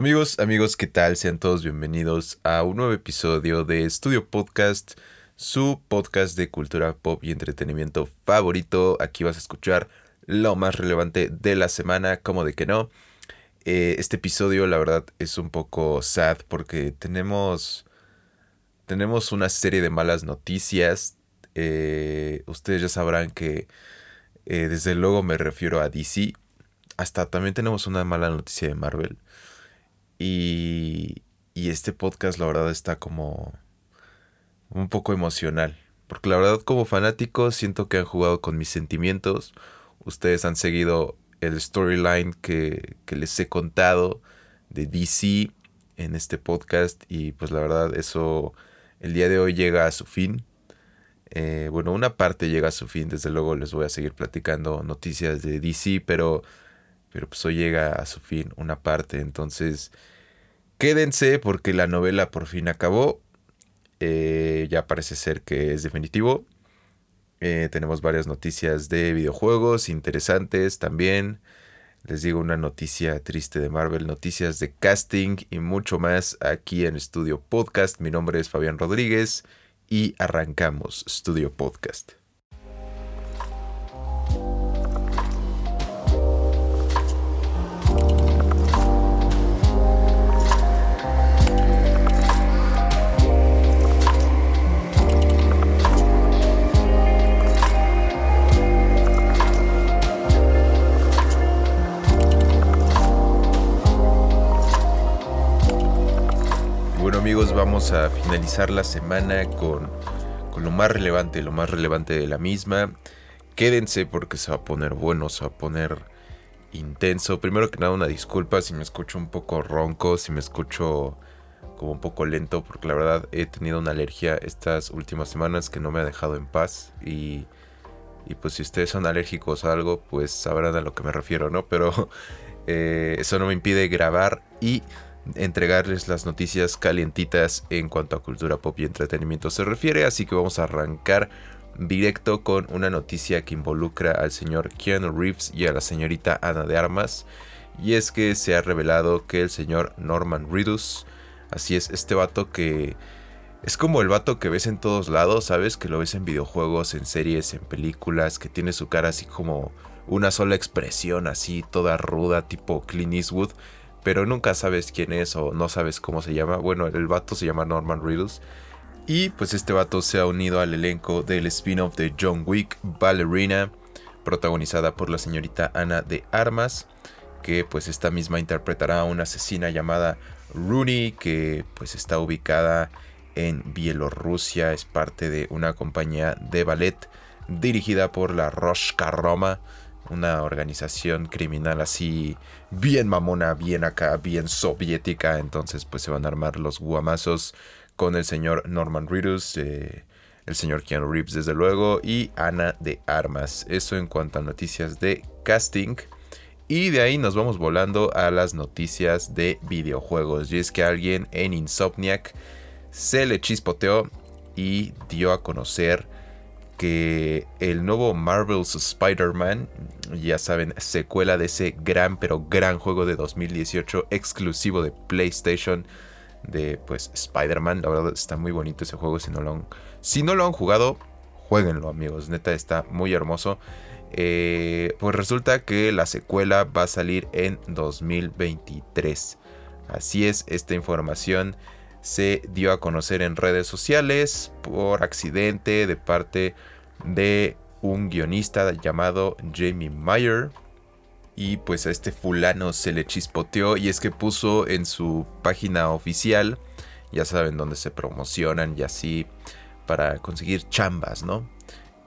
Amigos, amigos, ¿qué tal? Sean todos bienvenidos a un nuevo episodio de Estudio Podcast, su podcast de cultura pop y entretenimiento favorito. Aquí vas a escuchar lo más relevante de la semana, como de que no. Eh, este episodio, la verdad, es un poco sad porque tenemos, tenemos una serie de malas noticias. Eh, ustedes ya sabrán que eh, desde luego me refiero a DC. Hasta también tenemos una mala noticia de Marvel. Y, y este podcast la verdad está como un poco emocional. Porque la verdad como fanático siento que han jugado con mis sentimientos. Ustedes han seguido el storyline que, que les he contado de DC en este podcast. Y pues la verdad eso el día de hoy llega a su fin. Eh, bueno, una parte llega a su fin. Desde luego les voy a seguir platicando noticias de DC. Pero pero pues hoy llega a su fin una parte. Entonces, quédense porque la novela por fin acabó. Eh, ya parece ser que es definitivo. Eh, tenemos varias noticias de videojuegos interesantes también. Les digo una noticia triste de Marvel, noticias de casting y mucho más aquí en Estudio Podcast. Mi nombre es Fabián Rodríguez y arrancamos Studio Podcast. Vamos a finalizar la semana con, lo más relevante, lo más relevante de la misma. Quédense porque se va a poner bueno, se va a poner intenso. Primero que nada, una disculpa si me escucho un poco ronco, si me escucho como un poco lento, porque la verdad he tenido una alergia estas últimas semanas que no me ha dejado en paz. Y, y pues si ustedes son alérgicos a algo, pues sabrán a lo que me refiero, ¿no? Pero eh, eso no me impide grabar y entregarles las noticias calientitas en cuanto a cultura pop y entretenimiento se refiere, así que vamos a arrancar directo con una noticia que involucra al señor Keanu Reeves y a la señorita Ana de Armas, y es que se ha revelado que el señor Norman Reedus, así es, este vato que es como el vato que ves en todos lados, ¿sabes? Que lo ves en videojuegos, en series, en películas, que tiene su cara así como una sola expresión, así toda ruda, tipo Clint Eastwood pero nunca sabes quién es o no sabes cómo se llama. Bueno, el vato se llama Norman Reedus. Y pues este vato se ha unido al elenco del spin-off de John Wick, Ballerina, protagonizada por la señorita Ana de Armas, que pues esta misma interpretará a una asesina llamada Rooney, que pues está ubicada en Bielorrusia, es parte de una compañía de ballet dirigida por la Roshka Roma, una organización criminal así bien mamona, bien acá, bien soviética. Entonces pues se van a armar los guamazos con el señor Norman Reedus, eh, el señor Keanu Reeves desde luego y Ana de Armas. Eso en cuanto a noticias de casting. Y de ahí nos vamos volando a las noticias de videojuegos. Y es que alguien en Insomniac se le chispoteó y dio a conocer que el nuevo Marvel's Spider-Man, ya saben, secuela de ese gran pero gran juego de 2018 exclusivo de PlayStation de pues Spider-Man, la verdad está muy bonito ese juego si no lo han, si no lo han jugado, jueguenlo amigos, neta está muy hermoso. Eh, pues resulta que la secuela va a salir en 2023. Así es, esta información se dio a conocer en redes sociales por accidente de parte de un guionista llamado Jamie Meyer. Y pues a este fulano se le chispoteó y es que puso en su página oficial, ya saben, donde se promocionan y así para conseguir chambas, ¿no?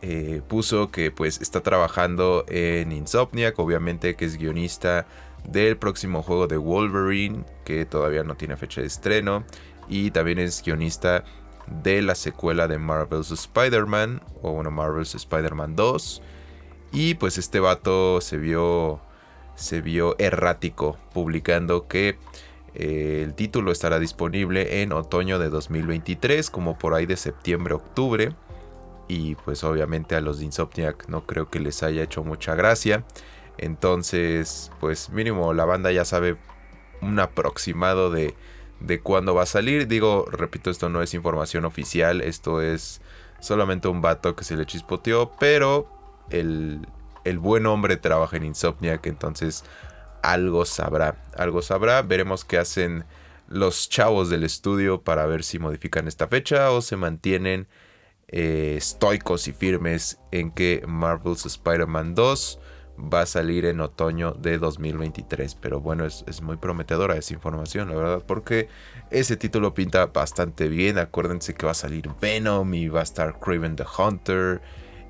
Eh, puso que pues está trabajando en Insomniac, obviamente que es guionista del próximo juego de Wolverine, que todavía no tiene fecha de estreno, y también es guionista de la secuela de Marvel's Spider-Man, o bueno, Marvel's Spider-Man 2. Y pues este vato se vio, se vio errático, publicando que eh, el título estará disponible en otoño de 2023, como por ahí de septiembre-octubre. Y pues obviamente a los de Insomniac no creo que les haya hecho mucha gracia. Entonces, pues mínimo la banda ya sabe un aproximado de, de cuándo va a salir. Digo, repito, esto no es información oficial, esto es solamente un vato que se le chispoteó, pero el, el buen hombre trabaja en Insomniac, entonces algo sabrá, algo sabrá. Veremos qué hacen los chavos del estudio para ver si modifican esta fecha o se mantienen eh, estoicos y firmes en que Marvel's Spider-Man 2 va a salir en otoño de 2023. Pero bueno, es, es, muy prometedora esa información, la verdad, porque ese título pinta bastante bien. Acuérdense que va a salir Venom y va a estar Craven the Hunter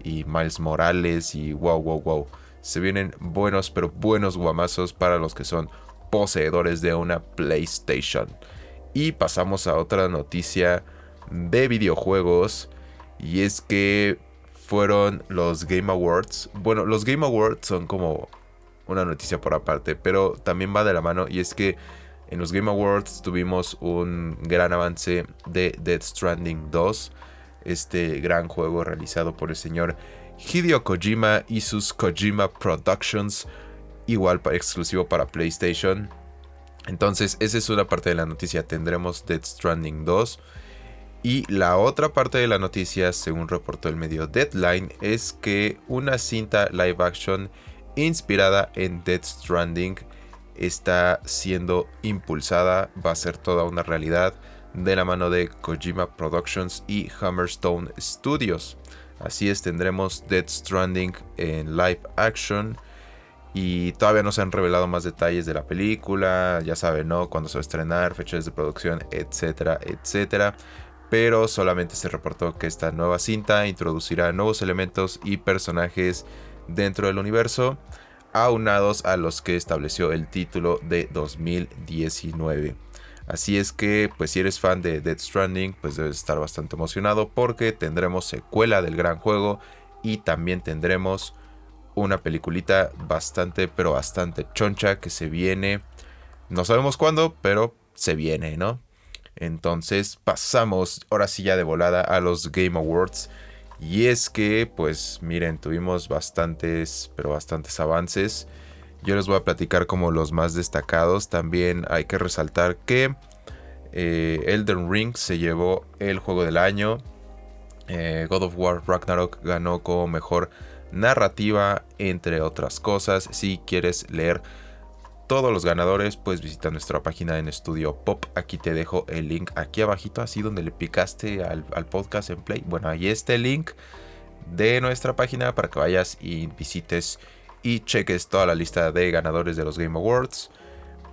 y Miles Morales y wow, wow, wow. Se vienen buenos, pero buenos guamazos para los que son poseedores de una PlayStation. Y pasamos a otra noticia de videojuegos. Y es que fueron los Game Awards. Bueno, los Game Awards son como una noticia por aparte, pero también va de la mano. Y es que en los Game Awards tuvimos un gran avance de Dead Stranding 2. Este gran juego realizado por el señor Hideo Kojima y sus Kojima Productions igual exclusivo para PlayStation. Entonces, esa es una parte de la noticia. Tendremos Dead Stranding 2. Y la otra parte de la noticia, según reportó el medio Deadline, es que una cinta live action inspirada en Dead Stranding está siendo impulsada, va a ser toda una realidad de la mano de Kojima Productions y Hammerstone Studios. Así es, tendremos Dead Stranding en live action y todavía no se han revelado más detalles de la película, ya saben, ¿no? Cuándo se va a estrenar, fechas de producción, etcétera, etcétera. Pero solamente se reportó que esta nueva cinta introducirá nuevos elementos y personajes dentro del universo, aunados a los que estableció el título de 2019. Así es que, pues si eres fan de Dead Stranding, pues debes estar bastante emocionado porque tendremos secuela del gran juego y también tendremos una peliculita bastante, pero bastante choncha que se viene. No sabemos cuándo, pero se viene, ¿no? Entonces pasamos ahora sí ya de volada a los Game Awards. Y es que, pues miren, tuvimos bastantes, pero bastantes avances. Yo les voy a platicar como los más destacados. También hay que resaltar que eh, Elden Ring se llevó el juego del año. Eh, God of War Ragnarok ganó como mejor narrativa, entre otras cosas. Si quieres leer todos los ganadores, pues visita nuestra página en Estudio Pop. Aquí te dejo el link aquí abajito, así donde le picaste al, podcast en Play. Bueno, ahí está el link de nuestra página para que vayas y visites y cheques toda la lista de ganadores de los Game Awards.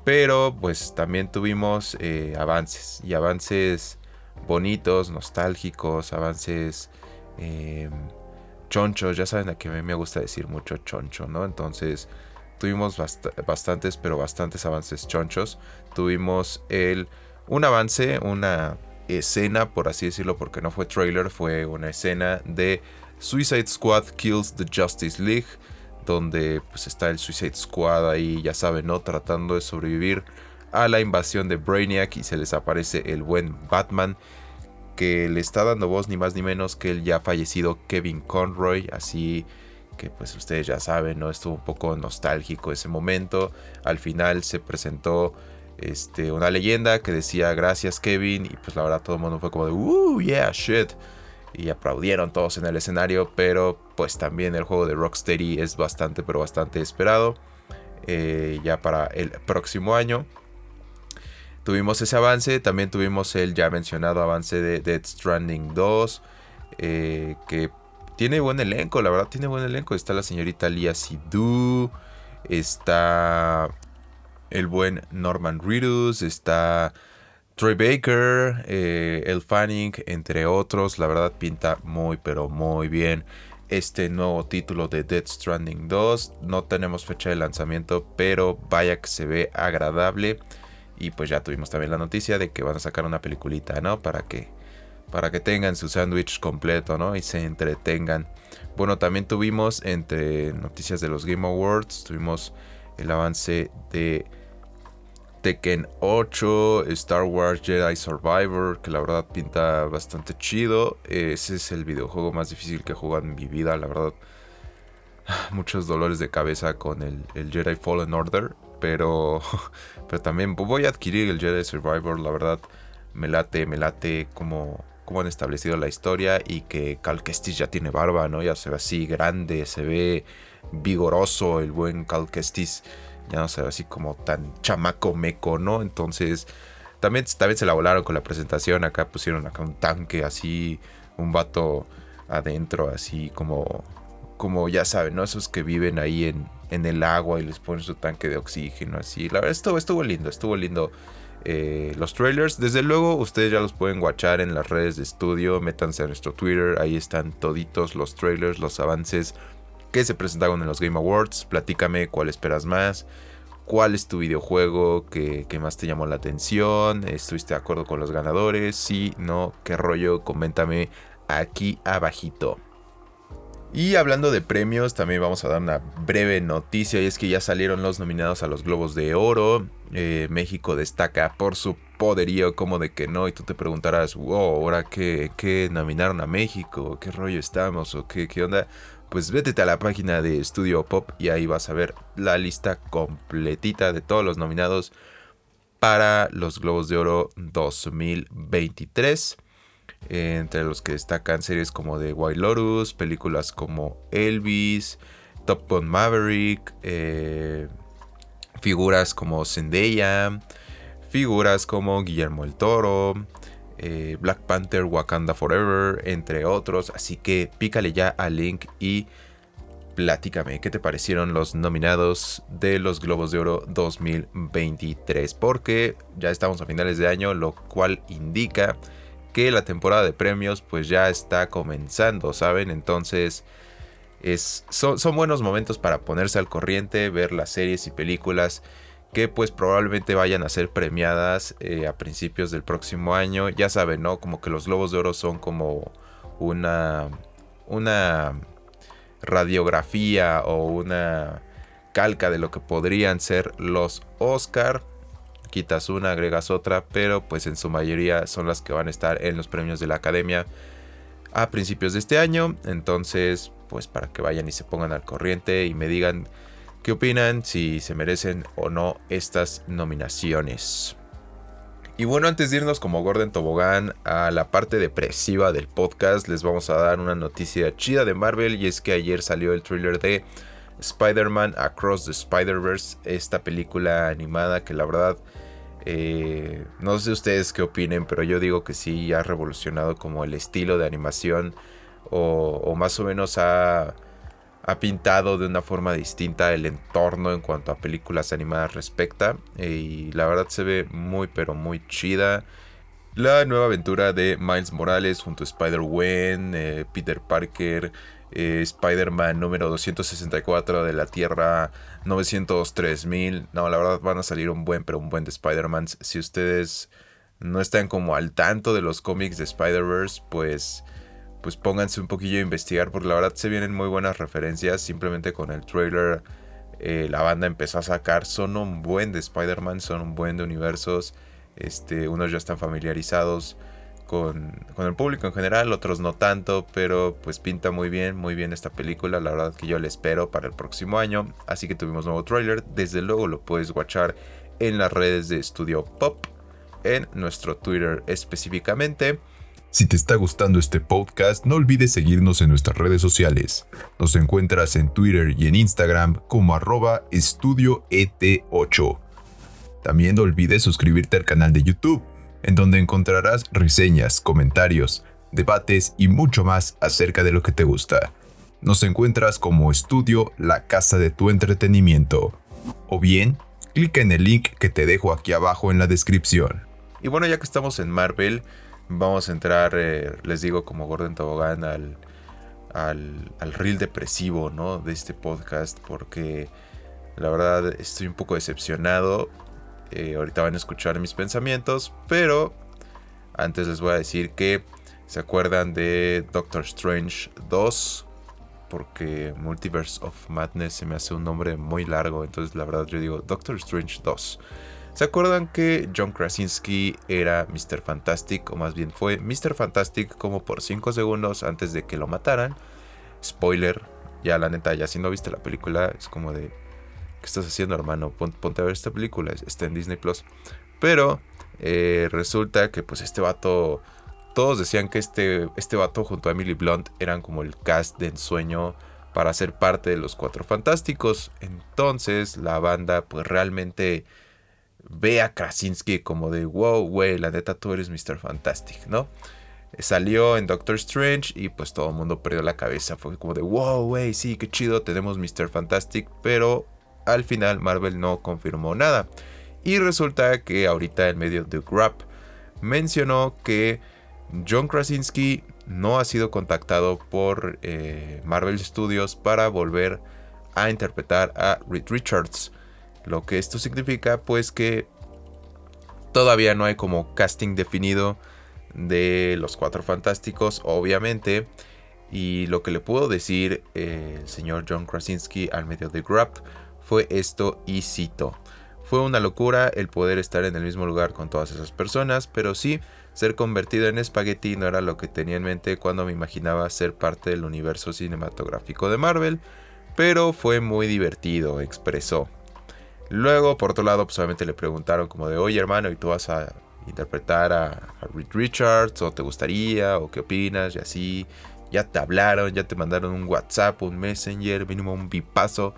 Pero pues también tuvimos eh, avances y avances bonitos, nostálgicos, avances em, chonchos, ya saben a que a mí me gusta decir mucho choncho, ¿no? Entonces tuvimos bastantes, pero bastantes avances chonchos. Tuvimos el, un avance, una escena, por así decirlo, porque no fue trailer, fue una escena de Suicide Squad Kills the Justice League, donde pues está el Suicide Squad ahí, ya saben, ¿no? Tratando de sobrevivir a la invasión de Brainiac y se les aparece el buen Batman que le está dando voz ni más ni menos que el ya fallecido Kevin Conroy, así que pues ustedes ya saben, ¿no? Estuvo un poco nostálgico ese momento. Al final se presentó este, una leyenda que decía gracias Kevin y pues la verdad todo el mundo fue como de, uh, yeah, shit. Y aplaudieron todos en el escenario, pero pues también el juego de Rocksteady es bastante, pero bastante esperado. Eh, ya para el próximo año tuvimos ese avance. También tuvimos el ya mencionado avance de Dead Stranding 2. Eh, que tiene buen elenco, la verdad tiene buen elenco. Está la señorita Lia Sidhu. Está el buen Norman Reedus. Está Troy Baker. Eh, El Fanning, entre otros. La verdad pinta muy pero muy bien este nuevo título de Dead Stranding 2. No tenemos fecha de lanzamiento, pero vaya que se ve agradable. Y pues ya tuvimos también la noticia de que van a sacar una peliculita, ¿no? Para que, para que tengan su sándwich completo, ¿no? Y se entretengan. Bueno, también tuvimos entre noticias de los Game Awards, tuvimos el avance de Tekken 8, Star Wars Jedi Survivor, que la verdad pinta bastante chido. Ese es el videojuego más difícil que he jugado en mi vida, la verdad. Muchos dolores de cabeza con el, Jedi Fallen Order pero, pero también voy a adquirir el Jedi Survivor, la verdad me late, me late como, como han establecido la historia y que Cal Kestis ya tiene barba, ¿no? Ya se ve así grande, se ve vigoroso el buen Cal Kestis, ya no se ve así como tan chamaco meco, ¿no? Entonces, también, también se la volaron con la presentación, acá pusieron acá un tanque así, un vato adentro, así como, como ya saben, ¿no? Esos que viven ahí en, en el agua y les ponen su tanque de oxígeno, así. La verdad estuvo, estuvo lindo, estuvo lindo eh, los trailers. Desde luego, ustedes ya los pueden watchar en las redes de estudio. Métanse a nuestro Twitter, ahí están toditos los trailers, los avances que se presentaron en los Game Awards. Platícame cuál esperas más. ¿Cuál es tu videojuego que, que, más te llamó la atención? ¿Estuviste de acuerdo con los ganadores? Sí, no, qué rollo, coméntame aquí abajito. Y hablando de premios, también vamos a dar una breve noticia y es que ya salieron los nominados a los Globos de Oro. Eh, México destaca por su poderío, como de que no, y tú te preguntarás, wow, ahora qué, nominaron a México, qué rollo estamos o qué, qué onda. Pues vete a la página de Studio Pop y ahí vas a ver la lista completita de todos los nominados para los Globos de Oro 2023 entre los que destacan series como The White películas como Elvis, Top Gun Maverick, eh, figuras como Zendaya, figuras como Guillermo el Toro, eh, Black Panther, Wakanda Forever, entre otros. Así que pícale ya al link y platícame qué te parecieron los nominados de los Globos de Oro 2023. Porque ya estamos a finales de año, lo cual indica que la temporada de premios pues ya está comenzando, ¿saben? Entonces es, son, buenos momentos para ponerse al corriente, ver las series y películas que pues probablemente vayan a ser premiadas eh, a principios del próximo año. Ya saben, ¿no? Como que los Globos de Oro son como una, una radiografía o una calca de lo que podrían ser los Oscar quitas una, agregas otra, pero pues en su mayoría son las que van a estar en los premios de la academia a principios de este año. Entonces, pues para que vayan y se pongan al corriente y me digan qué opinan, si se merecen o no estas nominaciones. Y bueno, antes de irnos como Gordon Tobogán a la parte depresiva del podcast, les vamos a dar una noticia chida de Marvel y es que ayer salió el thriller de Spider-Man Across the Spider-Verse, esta película animada que la verdad eh, no sé ustedes qué opinen, pero yo digo que sí ha revolucionado como el estilo de animación o, más o menos ha, ha, pintado de una forma distinta el entorno en cuanto a películas animadas respecta y la verdad se ve muy pero muy chida. La nueva aventura de Miles Morales junto a Spider-Gwen, eh, Peter Parker, eh, Spider-Man número 264 de la Tierra 903.000. No, la verdad van a salir un buen, pero un buen de Spider-Man. Si ustedes no están como al tanto de los cómics de Spider-Verse, pues, pues pónganse un poquillo a investigar, porque la verdad se vienen muy buenas referencias. Simplemente con el trailer eh, la banda empezó a sacar. Son un buen de Spider-Man, son un buen de universos. Este, unos ya están familiarizados con, el público en general, otros no tanto, pero pues pinta muy bien, muy bien esta película, la verdad que yo la espero para el próximo año, así que tuvimos nuevo trailer, desde luego lo puedes watchar en las redes de Studio Pop, en nuestro Twitter específicamente. Si te está gustando este podcast, no olvides seguirnos en nuestras redes sociales. Nos encuentras en Twitter y en Instagram como arroba estudioet8. También no olvides suscribirte al canal de YouTube en donde encontrarás reseñas, comentarios, debates y mucho más acerca de lo que te gusta. Nos encuentras como estudio La Casa de tu Entretenimiento. O bien, clica en el link que te dejo aquí abajo en la descripción. Y bueno, ya que estamos en Marvel, vamos a entrar, eh, les digo, como Gordon Tobogán al, al, al reel depresivo, ¿no? De este podcast, porque la verdad estoy un poco decepcionado. Eh, ahorita van a escuchar mis pensamientos, pero antes les voy a decir que se acuerdan de Doctor Strange 2, porque Multiverse of Madness se me hace un nombre muy largo, entonces la verdad yo digo Doctor Strange 2. ¿Se acuerdan que John Krasinski era Mr. Fantastic, o más bien fue Mr. Fantastic como por 5 segundos antes de que lo mataran? Spoiler, ya la neta, ya si no viste la película, es como de ¿qué estás haciendo hermano? Ponte a ver esta película, está en Disney Plus. Pero eh, resulta que pues este vato, todos decían que este, este vato junto a Emily Blunt eran como el cast de ensueño para ser parte de los Cuatro Fantásticos. Entonces la banda pues realmente ve a Krasinski como de wow, güey, la neta tú eres Mr. Fantastic, ¿no? Salió en Doctor Strange y pues todo el mundo perdió la cabeza. Fue como de wow, güey, sí, qué chido, tenemos Mr. Fantastic, pero al final Marvel no confirmó nada. Y resulta que ahorita en medio de Grab mencionó que John Krasinski no ha sido contactado por eh, Marvel Studios para volver a interpretar a Reed Richards. Lo que esto significa pues que todavía no hay como casting definido de los Cuatro Fantásticos, obviamente. Y lo que le puedo decir eh, el señor John Krasinski al medio de Grab fue esto y cito. Fue una locura el poder estar en el mismo lugar con todas esas personas, pero sí, ser convertido en espagueti no era lo que tenía en mente cuando me imaginaba ser parte del universo cinematográfico de Marvel, pero fue muy divertido, expresó. Luego, por otro lado, pues obviamente le preguntaron como de, oye hermano, ¿y tú vas a interpretar a, Reed Richards? ¿O te gustaría? ¿O qué opinas? Y así, ya te hablaron, ya te mandaron un WhatsApp, un Messenger, mínimo un bipazo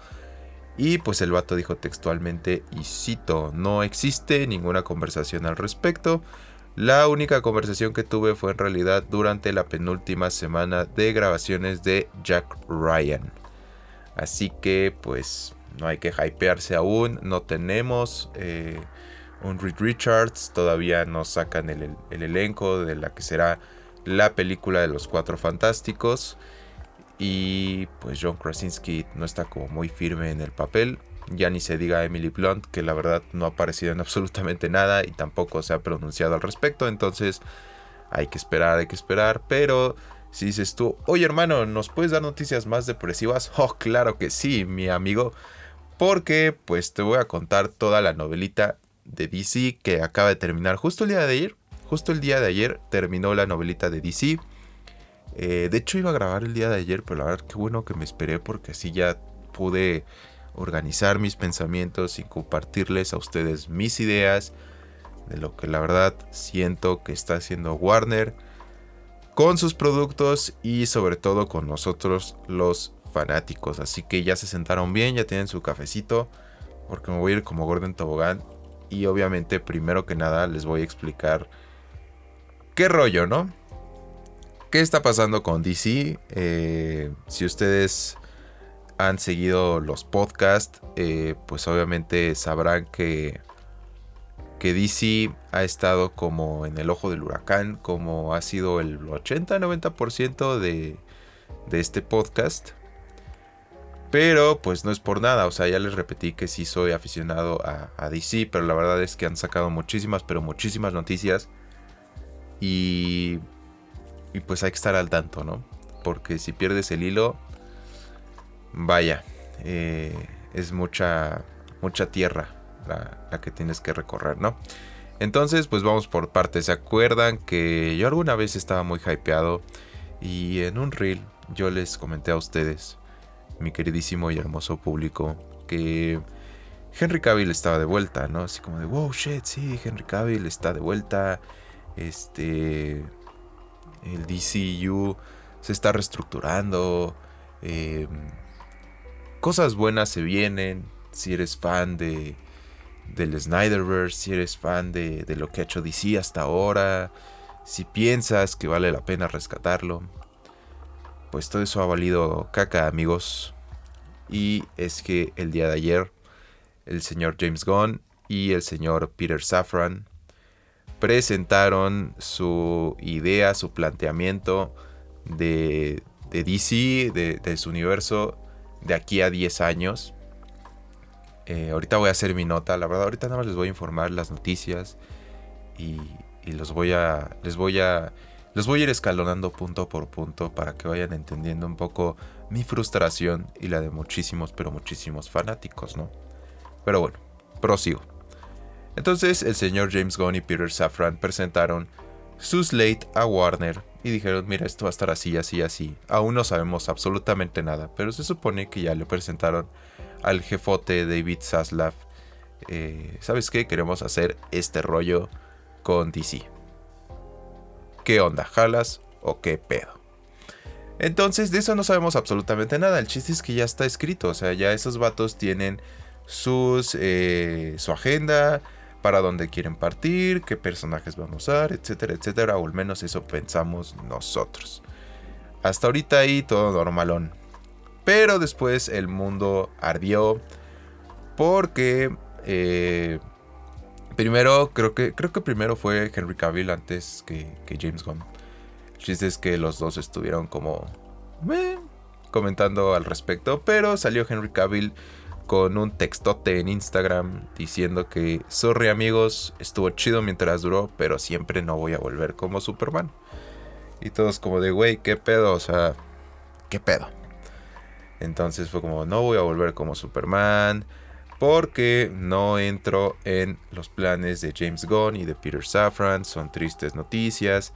y pues el vato dijo textualmente, y cito, no existe ninguna conversación al respecto. La única conversación que tuve fue en realidad durante la penúltima semana de grabaciones de Jack Ryan. Así que pues no hay que hypearse aún, no tenemos eh, un Reed Richards, todavía no sacan el, el elenco de la que será la película de los Cuatro Fantásticos. Y pues John Krasinski no está como muy firme en el papel. Ya ni se diga Emily Blunt, que la verdad no ha aparecido en absolutamente nada y tampoco se ha pronunciado al respecto. Entonces hay que esperar, hay que esperar. Pero si dices tú, oye hermano, ¿nos puedes dar noticias más depresivas? Oh, claro que sí, mi amigo. Porque pues te voy a contar toda la novelita de DC que acaba de terminar justo el día de ayer. Justo el día de ayer terminó la novelita de DC. Eh, de hecho iba a grabar el día de ayer, pero la verdad que bueno que me esperé porque así ya pude organizar mis pensamientos y compartirles a ustedes mis ideas de lo que la verdad siento que está haciendo Warner con sus productos y sobre todo con nosotros los fanáticos. Así que ya se sentaron bien, ya tienen su cafecito porque me voy a ir como Gordon Tobogán y obviamente primero que nada les voy a explicar qué rollo, ¿no? ¿Qué está pasando con DC? Eh, si ustedes han seguido los podcasts, eh, pues obviamente sabrán que, que DC ha estado como en el ojo del huracán, como ha sido el 80-90% de, de este podcast. Pero pues no es por nada, o sea, ya les repetí que sí soy aficionado a, a, DC, pero la verdad es que han sacado muchísimas, pero muchísimas noticias. Y y pues hay que estar al tanto, ¿no? Porque si pierdes el hilo, vaya, eh, es mucha, mucha tierra la, que tienes que recorrer, ¿no? Entonces, pues vamos por partes. ¿Se acuerdan que yo alguna vez estaba muy hypeado? Y en un reel yo les comenté a ustedes, mi queridísimo y hermoso público, que Henry Cavill estaba de vuelta, ¿no? Así como de, wow, shit, sí, Henry Cavill está de vuelta. Este, el DCU se está reestructurando. Em, cosas buenas se vienen. Si eres fan de del Snyderverse, si eres fan de, de, lo que ha hecho DC hasta ahora, si piensas que vale la pena rescatarlo, pues todo eso ha valido caca, amigos. Y es que el día de ayer, el señor James Gunn y el señor Peter Safran presentaron su idea, su planteamiento de, DC, de, su universo de aquí a 10 años. Eh, ahorita voy a hacer mi nota, la verdad ahorita nada más les voy a informar las noticias y, los voy a, les voy a, les voy a ir escalonando punto por punto para que vayan entendiendo un poco mi frustración y la de muchísimos, pero muchísimos fanáticos, ¿no? Pero bueno, prosigo. Entonces el señor James Gunn y Peter Safran presentaron su slate a Warner y dijeron, mira, esto va a estar así, así, así. Aún no sabemos absolutamente nada, pero se supone que ya le presentaron al jefote David Zaslav, eh, ¿sabes qué? Queremos hacer este rollo con DC. ¿Qué onda? ¿Jalas o qué pedo? Entonces de eso no sabemos absolutamente nada. El chiste es que ya está escrito. O sea, ya esos vatos tienen sus, eh, su agenda, para dónde quieren partir, qué personajes van a usar, etcétera, etcétera. O al menos eso pensamos nosotros. Hasta ahorita ahí todo normalón. Pero después el mundo ardió. Porque eh, primero, creo que, creo que primero fue Henry Cavill antes que, James Gunn. El chiste es que los dos estuvieron como comentando al respecto. Pero salió Henry Cavill con un textote en Instagram diciendo que, sorry amigos, estuvo chido mientras duró, pero siempre no voy a volver como Superman. Y todos como de, güey, ¿qué pedo? O sea, ¿qué pedo? Entonces fue como, no voy a volver como Superman. Porque no entro en los planes de James Gunn y de Peter Safran. Son tristes noticias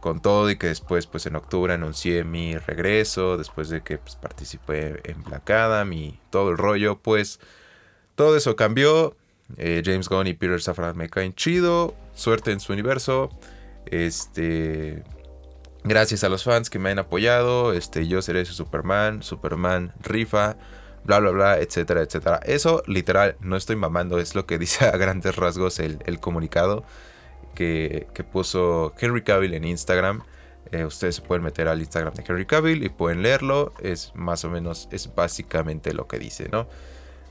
con todo y que después pues en octubre anuncié mi regreso, después de que pues, participé en Black Adam y todo el rollo, pues todo eso cambió. Eh, James Gunn y Peter Safran me caen chido, suerte en su universo. Este, gracias a los fans que me han apoyado, este, yo seré su Superman, Superman rifa, bla bla bla, etcétera, etcétera. Eso literal, no estoy mamando, es lo que dice a grandes rasgos el, el comunicado que, puso Henry Cavill en Instagram. Eh, ustedes se pueden meter al Instagram de Henry Cavill y pueden leerlo. Es más o menos, es básicamente lo que dice, ¿no?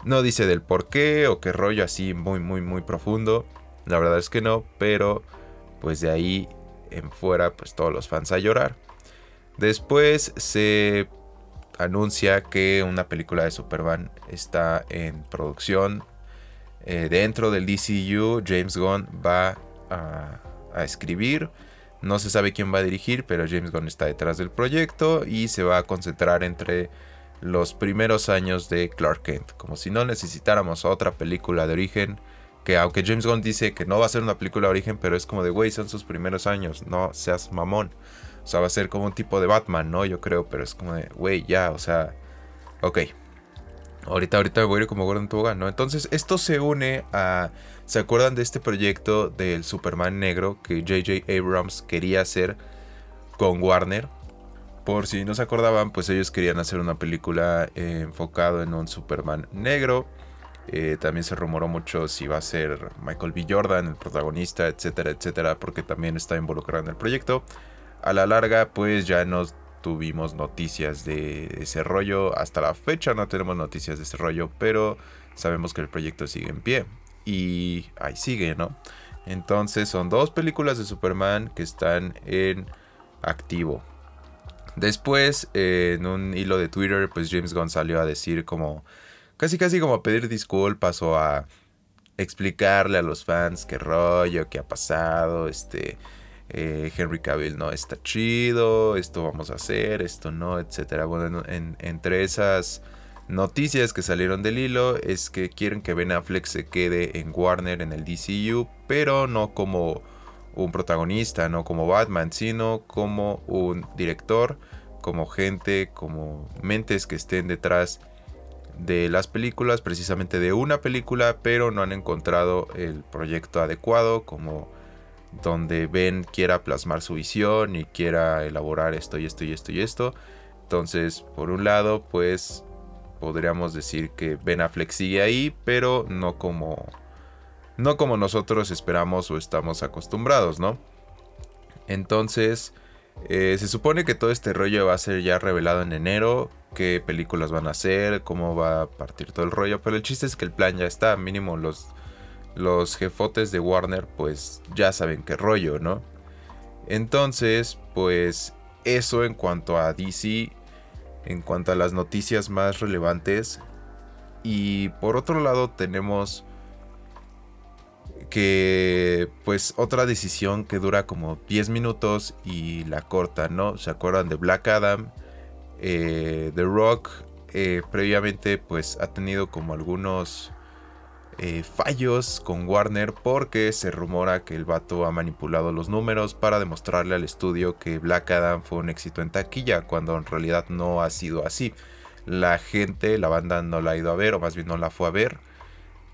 No dice del por qué o qué rollo así muy, muy, muy profundo. La verdad es que no, pero pues de ahí en fuera, pues todos los fans a llorar. Después se anuncia que una película de Superman está en producción. Eh, dentro del DCU, James Gunn va a, escribir. No se sabe quién va a dirigir, pero James Gunn está detrás del proyecto y se va a concentrar entre los primeros años de Clark Kent. Como si no necesitáramos otra película de origen. Que aunque James Gunn dice que no va a ser una película de origen, pero es como de, güey, son sus primeros años, no seas mamón. O sea, va a ser como un tipo de Batman, ¿no? Yo creo, pero es como de, güey, ya, o sea, ok. Ahorita, ahorita me voy a ir como Gordon Tobogán, ¿no? Entonces, esto se une a ¿Se acuerdan de este proyecto del Superman negro que JJ Abrams quería hacer con Warner? Por si no se acordaban, pues ellos querían hacer una película eh, enfocado en un Superman negro. Eh, también se rumoró mucho si va a ser Michael B. Jordan el protagonista, etcétera, etcétera, porque también está involucrado en el proyecto. A la larga, pues ya no tuvimos noticias de ese rollo. Hasta la fecha no tenemos noticias de ese rollo, pero sabemos que el proyecto sigue en pie y ahí sigue, ¿no? Entonces son dos películas de Superman que están en activo. Después, en un hilo de Twitter, pues James Gunn salió a decir como, casi casi como a pedir disculpas o a explicarle a los fans qué rollo, qué ha pasado, este, eh, Henry Cavill no está chido, esto vamos a hacer, esto no, etcétera. Bueno, entre esas Noticias que salieron del hilo es que quieren que Ben Affleck se quede en Warner en el DCU, pero no como un protagonista, no como Batman, sino como un director, como gente, como mentes que estén detrás de las películas, precisamente de una película, pero no han encontrado el proyecto adecuado, como donde Ben quiera plasmar su visión y quiera elaborar esto y esto y esto y esto. Entonces, por un lado, pues podríamos decir que Ben Affleck sigue ahí, pero no como no como nosotros esperamos o estamos acostumbrados, ¿no? Entonces, eh, se supone que todo este rollo va a ser ya revelado en enero, qué películas van a hacer, cómo va a partir todo el rollo, pero el chiste es que el plan ya está, mínimo los los jefotes de Warner pues ya saben qué rollo, ¿no? Entonces, pues eso en cuanto a DC en cuanto a las noticias más relevantes. Y por otro lado tenemos que pues otra decisión que dura como 10 minutos y la corta, ¿no? ¿Se acuerdan de Black Adam? Eh, The Rock eh, previamente pues ha tenido como algunos eh, fallos con Warner porque se rumora que el vato ha manipulado los números para demostrarle al estudio que Black Adam fue un éxito en taquilla cuando en realidad no ha sido así. la gente, la banda no la ha ido a ver, o más bien no la fue a ver.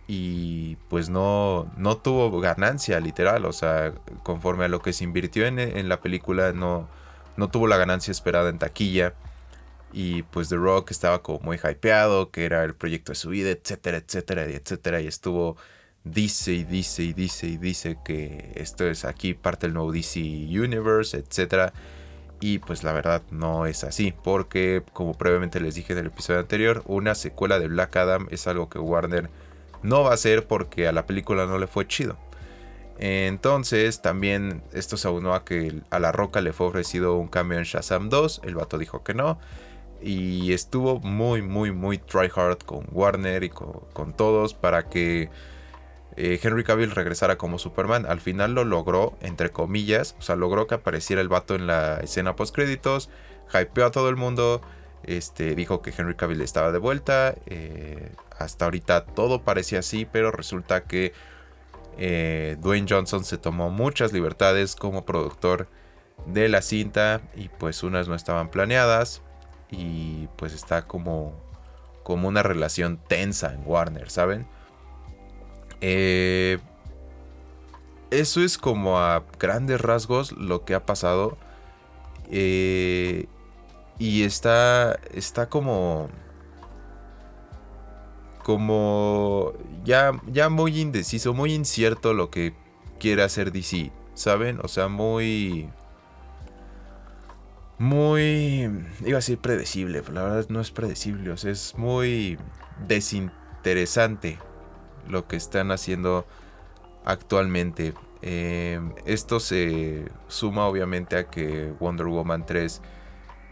Y pues no, no tuvo ganancia, literal. O sea, conforme a lo que se invirtió en, en la película, no, no tuvo la ganancia esperada en taquilla. Y pues The Rock estaba como muy hypeado, que era el proyecto de su vida, etcétera, etcétera, etcétera. Y estuvo, dice y dice y dice y dice que esto es aquí parte del nuevo DC Universe, etcétera. Y pues la verdad no es así, porque como previamente les dije en el episodio anterior, una secuela de Black Adam es algo que Warner no va a hacer porque a la película no le fue chido. Entonces también esto se aunó a que a La Roca le fue ofrecido un cambio en Shazam 2, el vato dijo que no. Y estuvo muy, muy, muy tryhard con Warner y con, todos para que eh, Henry Cavill regresara como Superman. Al final lo logró, entre comillas. O sea, logró que apareciera el vato en la escena post créditos. Hypeó a todo el mundo. Este, dijo que Henry Cavill estaba de vuelta. Eh, hasta ahorita todo parecía así, pero resulta que eh, Dwayne Johnson se tomó muchas libertades como productor de la cinta y pues unas no estaban planeadas y pues está como, como una relación tensa en Warner, ¿saben? Eh, eso es como a grandes rasgos lo que ha pasado. Eh, y está, está como... Como ya, ya muy indeciso, muy incierto lo que quiere hacer DC, ¿saben? O sea, muy muy, iba a decir predecible, pero la verdad no es predecible, o sea, es muy desinteresante lo que están haciendo actualmente. Eh, esto se suma obviamente a que Wonder Woman 3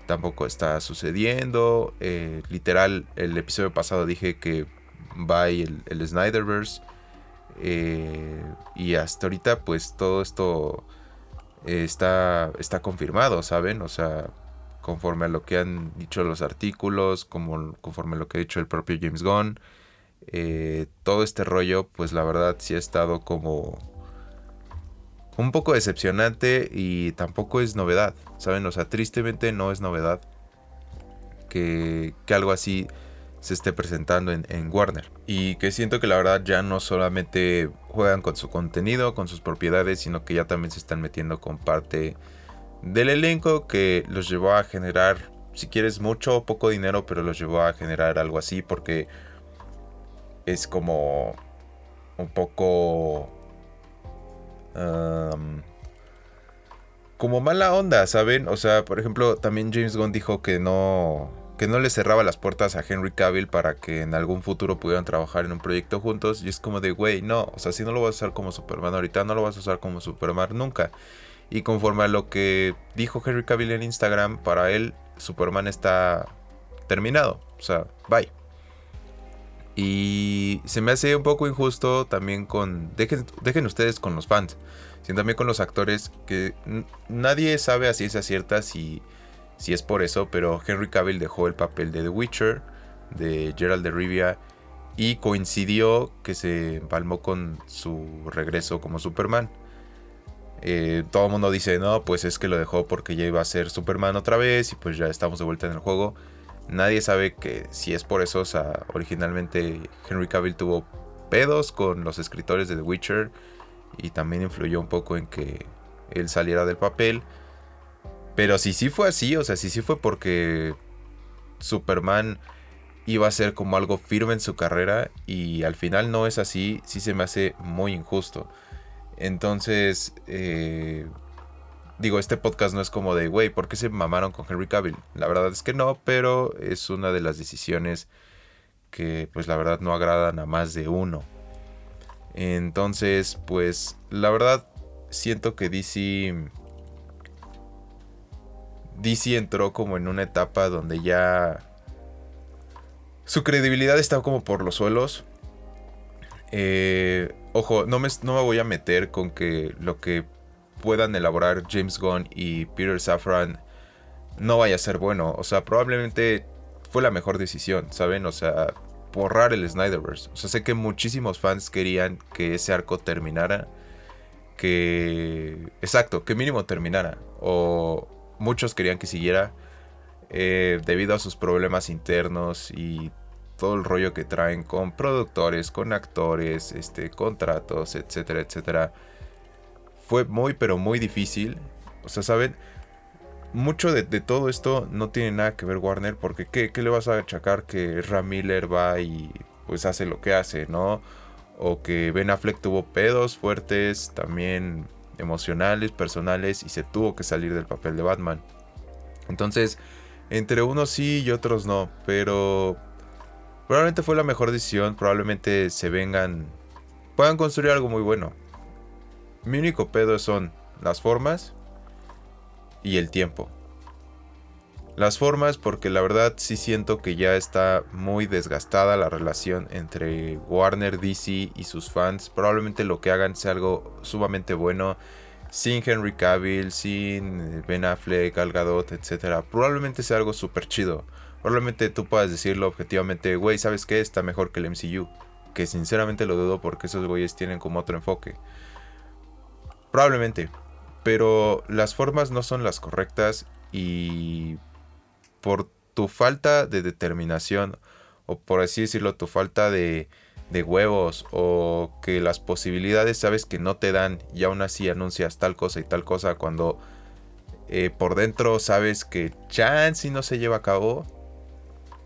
tampoco está sucediendo. Eh, literal, el episodio pasado dije que va el, el Snyderverse. Eh, y hasta ahorita pues todo esto está, está confirmado, ¿saben? O sea, conforme a lo que han dicho los artículos, como, conforme a lo que ha dicho el propio James Gunn, eh, todo este rollo, pues la verdad sí ha estado como un poco decepcionante y tampoco es novedad, ¿saben? O sea, tristemente no es novedad que, que algo así se esté presentando en, Warner. Y que siento que la verdad ya no solamente juegan con su contenido, con sus propiedades, sino que ya también se están metiendo con parte del elenco que los llevó a generar, si quieres, mucho o poco dinero, pero los llevó a generar algo así porque es como un poco... como mala onda, ¿saben? O sea, por ejemplo, también James Gunn dijo que no que no le cerraba las puertas a Henry Cavill para que en algún futuro pudieran trabajar en un proyecto juntos. Y es como de, güey, no, o sea, si no lo vas a usar como Superman ahorita, no lo vas a usar como Superman nunca. Y conforme a lo que dijo Henry Cavill en Instagram, para él Superman está terminado. O sea, bye. Y se me hace un poco injusto también con... Dejen, dejen ustedes con los fans. Sino también con los actores que nadie sabe a ciencia cierta si si es por eso, pero Henry Cavill dejó el papel de The Witcher, de Gerald de Rivia, y coincidió que se empalmó con su regreso como Superman. Eh, todo el mundo dice, no, pues es que lo dejó porque ya iba a ser Superman otra vez y pues ya estamos de vuelta en el juego. Nadie sabe que si es por eso, o sea, originalmente Henry Cavill tuvo pedos con los escritores de The Witcher y también influyó un poco en que él saliera del papel. Pero si sí fue así, o sea, si sí fue porque Superman iba a ser como algo firme en su carrera y al final no es así, sí se me hace muy injusto. Entonces, eh, digo, este podcast no es como de, güey, ¿por qué se mamaron con Henry Cavill? La verdad es que no, pero es una de las decisiones que pues la verdad no agradan a más de uno. Entonces, pues la verdad siento que DC DC entró como en una etapa donde ya su credibilidad está como por los suelos. Eh, ojo, no me, no me voy a meter con que lo que puedan elaborar James Gunn y Peter Safran no vaya a ser bueno. O sea, probablemente fue la mejor decisión, ¿saben? O sea, borrar el Snyderverse. O sea, sé que muchísimos fans querían que ese arco terminara. Que... Exacto, que mínimo terminara. O, muchos querían que siguiera. eh, debido a sus problemas internos y todo el rollo que traen con productores, con actores, este, contratos, etcétera, etcétera. Fue muy, pero muy difícil. O sea, ¿saben? Mucho de, todo esto no tiene nada que ver Warner, porque ¿qué, ¿qué, le vas a achacar que Ram Miller va y pues hace lo que hace, ¿no? O que Ben Affleck tuvo pedos fuertes, también emocionales, personales, y se tuvo que salir del papel de Batman. Entonces, entre unos sí y otros no, pero Probablemente fue la mejor decisión, probablemente se vengan, puedan construir algo muy bueno. Mi único pedo son las formas y el tiempo. Las formas porque la verdad sí siento que ya está muy desgastada la relación entre Warner, DC y sus fans. Probablemente lo que hagan sea algo sumamente bueno. Sin Henry Cavill, sin Ben Affleck, Gal Gadot, etc. Probablemente sea algo súper chido. Probablemente tú puedas decirlo objetivamente, güey, ¿sabes qué? Está mejor que el MCU. Que sinceramente lo dudo porque esos güeyes tienen como otro enfoque. Probablemente. Pero las formas no son las correctas y por tu falta de determinación o por así decirlo, tu falta de, huevos o que las posibilidades sabes que no te dan y aún así anuncias tal cosa y tal cosa cuando eh, por dentro sabes que chance no se lleva a cabo,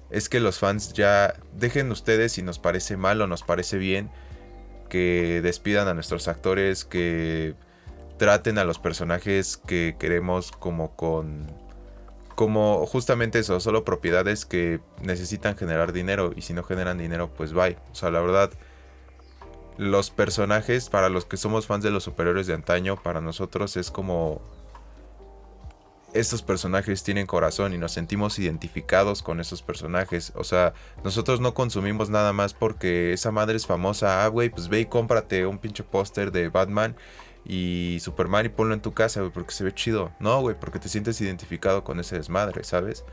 es que los fans ya dejen ustedes si nos parece mal o nos parece bien que despidan a nuestros actores, que traten a los personajes que queremos como con como justamente eso, solo propiedades que necesitan generar dinero y si no generan dinero, pues bye. O sea, la verdad los personajes para los que somos fans de los superiores de antaño, para nosotros es como estos personajes tienen corazón y nos sentimos identificados con esos personajes. O sea, nosotros no consumimos nada más porque esa madre es famosa. Ah, güey, pues ve y cómprate un pinche póster de Batman y Superman y ponlo en tu casa, güey, porque se ve chido. No, güey, porque te sientes identificado con ese desmadre, ¿sabes?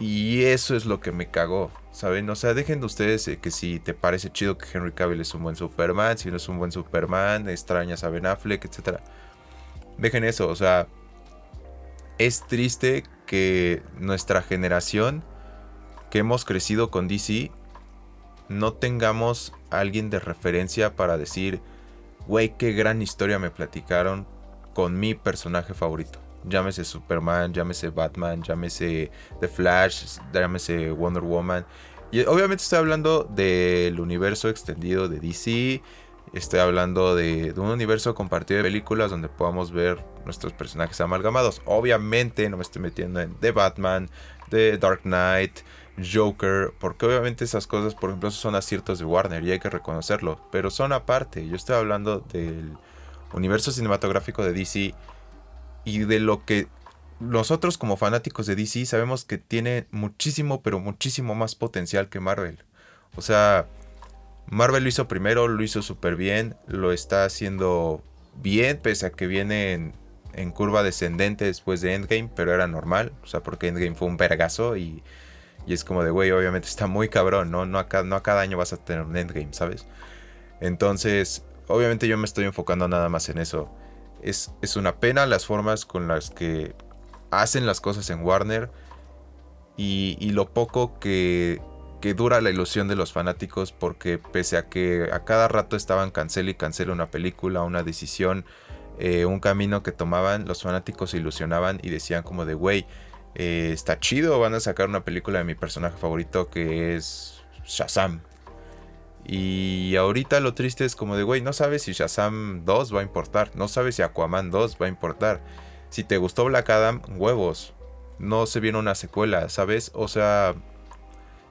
Y eso es lo que me cagó, ¿saben? O sea, dejen de ustedes que si te parece chido que Henry Cavill es un buen Superman, si no es un buen Superman, extrañas a Ben Affleck, etc. Dejen eso, o sea, es triste que nuestra generación que hemos crecido con DC no tengamos alguien de referencia para decir, güey, qué gran historia me platicaron con mi personaje favorito. Llámese Superman, llámese Batman, llámese The Flash, llámese Wonder Woman. Y obviamente estoy hablando del universo extendido de DC. Estoy hablando de, de un universo compartido de películas donde podamos ver nuestros personajes amalgamados. Obviamente no me estoy metiendo en The Batman, The Dark Knight, Joker, porque obviamente esas cosas, por ejemplo, son aciertos de Warner y hay que reconocerlo, pero son aparte. Yo estoy hablando del universo cinematográfico de DC y de lo que nosotros como fanáticos de DC sabemos que tiene muchísimo, pero muchísimo más potencial que Marvel. O sea, Marvel lo hizo primero, lo hizo súper bien, lo está haciendo bien, pese a que viene en en curva descendente después de Endgame, pero era normal, o sea, porque Endgame fue un vergazo y, y es como de, güey, obviamente está muy cabrón, ¿no? No a, cada, no a cada año vas a tener un Endgame, ¿sabes? Entonces, obviamente yo me estoy enfocando nada más en eso. Es, es una pena las formas con las que hacen las cosas en Warner y, y lo poco que, que dura la ilusión de los fanáticos porque pese a que a cada rato estaban cancel y cancel una película, una decisión, eh, un camino que tomaban, los fanáticos se ilusionaban y decían como de, güey, eh, está chido, van a sacar una película de mi personaje favorito que es Shazam. Y ahorita lo triste es como de, güey, no sabes si Shazam 2 va a importar, no sabes si Aquaman 2 va a importar. Si te gustó Black Adam, huevos. No se viene una secuela, ¿sabes? O sea,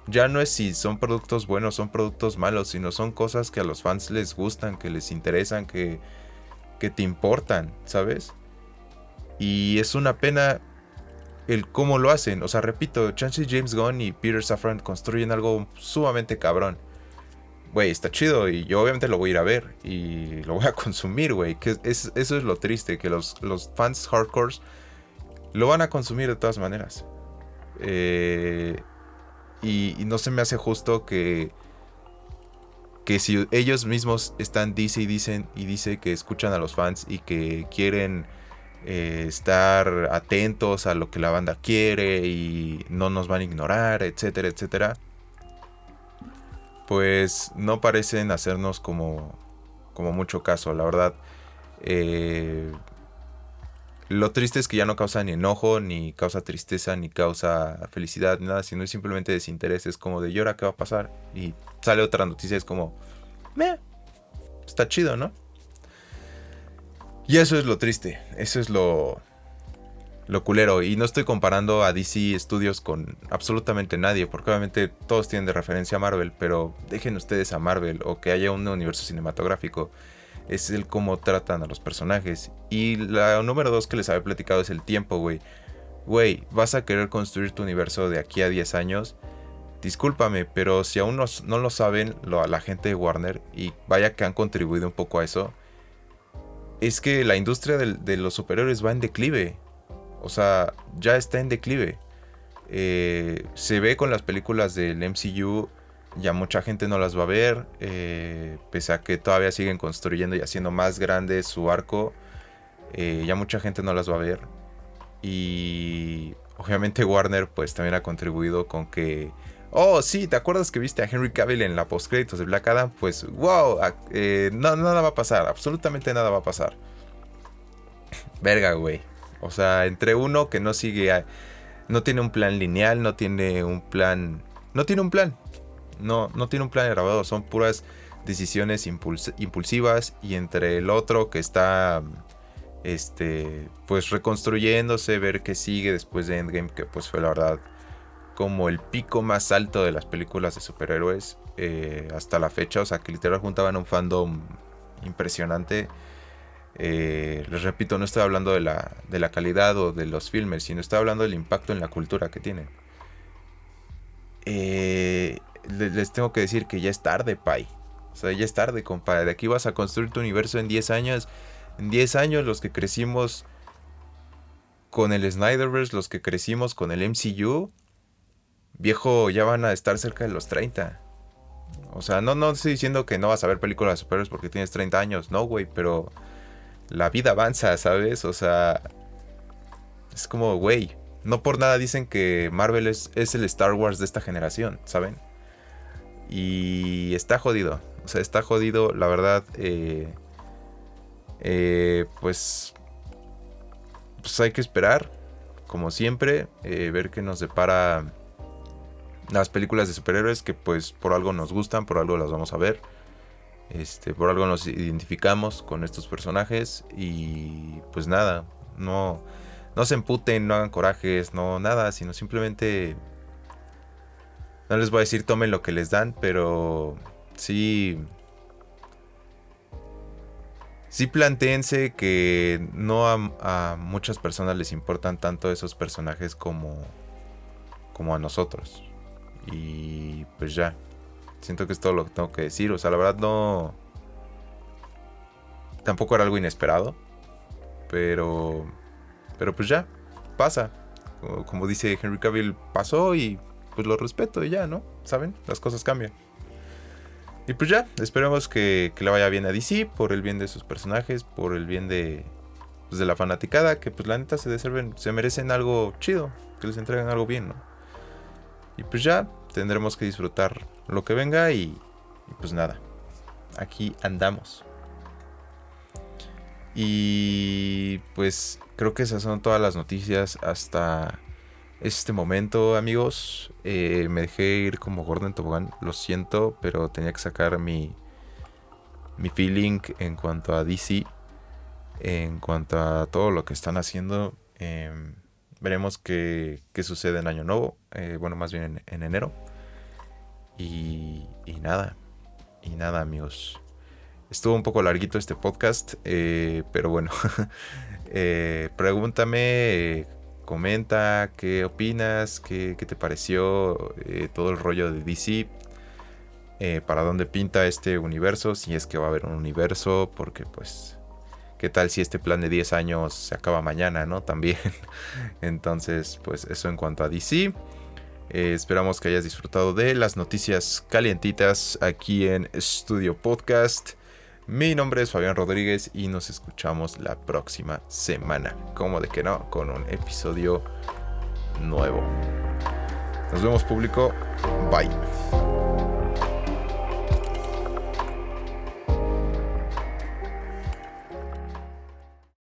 ya no es si son productos buenos, son productos malos, sino son cosas que a los fans les gustan, que les interesan, que, que te importan, ¿sabes? Y es una pena el cómo lo hacen. O sea, repito, Chancey James Gunn y Peter Safran construyen algo sumamente cabrón. Güey, está chido y yo obviamente lo voy a ir a ver y lo voy a consumir, güey. Es, eso es lo triste, que los, los fans hardcore lo van a consumir de todas maneras. Eh, y, y, no se me hace justo que que si ellos mismos están dice y dicen y dice que escuchan a los fans y que quieren eh, estar atentos a lo que la banda quiere y no nos van a ignorar, etcétera, etcétera, pues no parecen hacernos como, como mucho caso, la verdad. Eh, lo triste es que ya no causa ni enojo, ni causa tristeza, ni causa felicidad, nada, sino es simplemente desinterés. Es como de, ¿y ahora qué va a pasar? Y sale otra noticia, es como, Meh, está chido, ¿no? Y eso es lo triste, eso es lo, lo culero. Y no estoy comparando a DC Studios con absolutamente nadie, porque obviamente todos tienen de referencia a Marvel, pero dejen ustedes a Marvel o que haya un universo cinematográfico es el cómo tratan a los personajes. Y la número dos que les había platicado es el tiempo, güey. Güey, vas a querer construir tu universo de aquí a 10 años. Discúlpame, pero si aún no, lo saben lo, la gente de Warner, y vaya que han contribuido un poco a eso, es que la industria de, los superhéroes va en declive. O sea, ya está en declive. Eh, se ve con las películas del MCU ya mucha gente no las va a ver, eh, pese a que todavía siguen construyendo y haciendo más grande su arco, eh, ya mucha gente no las va a ver. Y obviamente Warner pues también ha contribuido con que, oh sí, ¿te acuerdas que viste a Henry Cavill en la postcréditos de Black Adam? Pues wow, eh, nada va a pasar, absolutamente nada va a pasar. Verga, güey. O sea, entre uno que no sigue, no tiene un plan lineal, no tiene un plan, no tiene un plan no, no tiene un plan grabado, son puras decisiones impulsivas y entre el otro que está este pues reconstruyéndose, ver qué sigue después de Endgame, que pues fue la verdad como el pico más alto de las películas de superhéroes eh, hasta la fecha, o sea que literal juntaban un fandom impresionante. Eh, les repito, no estoy hablando de la, de la calidad o de los filmes, sino estoy hablando del impacto en la cultura que tiene. Eh, les tengo que decir que ya es tarde, Pai. O sea, ya es tarde, compadre. De aquí vas a construir tu universo en 10 años. En 10 años, los que crecimos con el Snyderverse, los que crecimos con el MCU, viejo, ya van a estar cerca de los 30. O sea, no, no estoy diciendo que no vas a ver películas de superhéroes porque tienes 30 años, no, güey, pero la vida avanza, ¿sabes? O sea, es como, güey, no por nada dicen que Marvel es, es el Star Wars de esta generación, ¿saben? Y está jodido. O sea, está jodido, la verdad. Eh, eh, pues, pues hay que esperar, como siempre, eh, ver qué nos depara las películas de superhéroes que pues por algo nos gustan, por algo las vamos a ver. Este, por algo nos identificamos con estos personajes y pues nada, no, no se emputen, no hagan corajes, no nada, sino simplemente no les voy a decir tomen lo que les dan, pero sí. Sí planteense que no a, muchas personas les importan tanto esos personajes como, como a nosotros. Y pues ya. Siento que es todo lo que tengo que decir. O sea, la verdad no. Tampoco era algo inesperado. Pero. Pero pues ya. Pasa. Como, dice Henry Cavill, pasó y pues lo respeto y ya, ¿no? ¿Saben? Las cosas cambian. Y pues ya, esperemos que, le vaya bien a DC por el bien de sus personajes, por el bien de, pues de la fanaticada, que pues la neta se deserven, se merecen algo chido, que les entreguen algo bien, ¿no? Y pues ya tendremos que disfrutar lo que venga y, y pues nada, aquí andamos. Y pues creo que esas son todas las noticias hasta este momento, amigos. Eh, me dejé ir como Gordon Tobogán, lo siento, pero tenía que sacar mi, mi feeling en cuanto a DC, en cuanto a todo lo que están haciendo. Em, veremos qué, sucede en Año Nuevo, eh, bueno, más bien en, enero. Y, y, nada, y nada, amigos. Estuvo un poco larguito este podcast, eh, pero bueno, pregúntame comenta qué opinas, qué, te pareció eh, todo el rollo de DC, eh, para dónde pinta este universo, si es que va a haber un universo, porque pues, ¿qué tal si este plan de 10 años se acaba mañana, no? También. Entonces, pues eso en cuanto a DC. Eh, esperamos que hayas disfrutado de las noticias calientitas aquí en Studio Podcast. Mi nombre es Fabián Rodríguez y nos escuchamos la próxima semana. Como de que no, con un episodio nuevo. Nos vemos público. Bye.